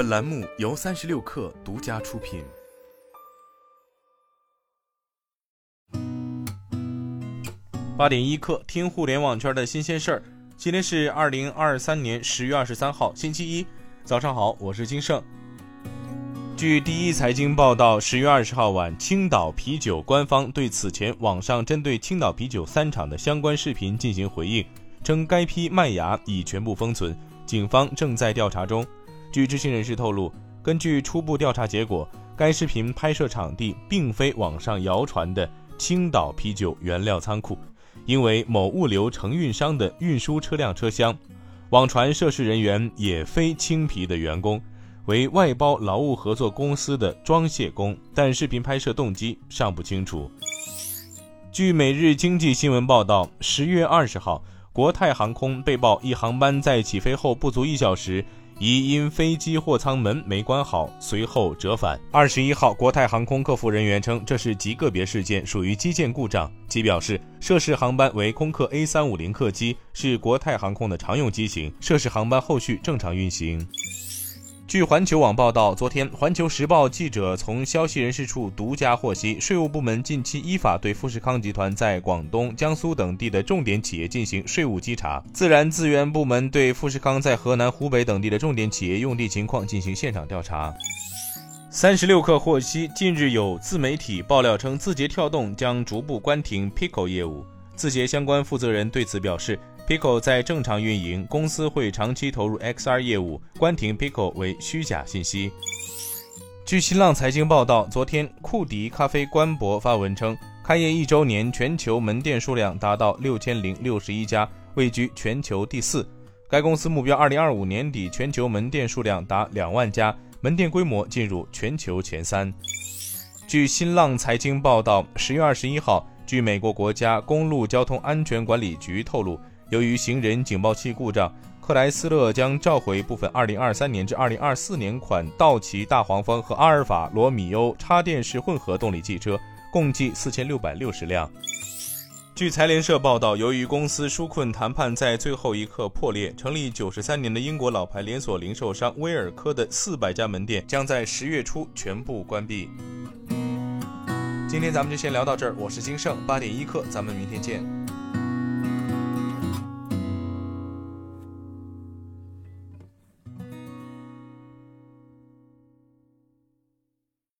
本栏目由三十六氪独家出品。八点一刻，听互联网圈的新鲜事儿。今天是二零二三年十月二十三号，星期一，早上好，我是金盛。据第一财经报道，十月二十号晚，青岛啤酒官方对此前网上针对青岛啤酒三厂的相关视频进行回应，称该批麦芽已全部封存，警方正在调查中。据知情人士透露，根据初步调查结果，该视频拍摄场地并非网上谣传的青岛啤酒原料仓库。因为某物流承运商的运输车辆车厢，网传涉事人员也非青皮的员工，为外包劳务合作公司的装卸工，但视频拍摄动机尚不清楚。据每日经济新闻报道，十月二十号，国泰航空被曝一航班在起飞后不足一小时。疑因飞机货舱门没关好，随后折返。二十一号，国泰航空客服人员称这是极个别事件，属于机件故障。其表示，涉事航班为空客 A 三五零客机，是国泰航空的常用机型，涉事航班后续正常运行。据环球网报道，昨天，环球时报记者从消息人士处独家获悉，税务部门近期依法对富士康集团在广东、江苏等地的重点企业进行税务稽查。自然资源部门对富士康在河南、湖北等地的重点企业用地情况进行现场调查。三十六氪获悉，近日有自媒体爆料称，字节跳动将逐步关停 Pico 业务。字节相关负责人对此表示。Pico 在正常运营，公司会长期投入 XR 业务，关停 Pico 为虚假信息。据新浪财经报道，昨天库迪咖啡官博发文称，开业一周年，全球门店数量达到六千零六十一家，位居全球第四。该公司目标二零二五年底全球门店数量达两万家，门店规模进入全球前三。据新浪财经报道，十月二十一号，据美国国家公路交通安全管理局透露。由于行人警报器故障，克莱斯勒将召回部分2023年至2024年款道奇大黄蜂和阿尔法罗密欧插电式混合动力汽车，共计4660辆。据财联社报道，由于公司纾困谈判在最后一刻破裂，成立93年的英国老牌连锁零售商威尔科的400家门店将在十月初全部关闭。今天咱们就先聊到这儿，我是金盛八点一刻，咱们明天见。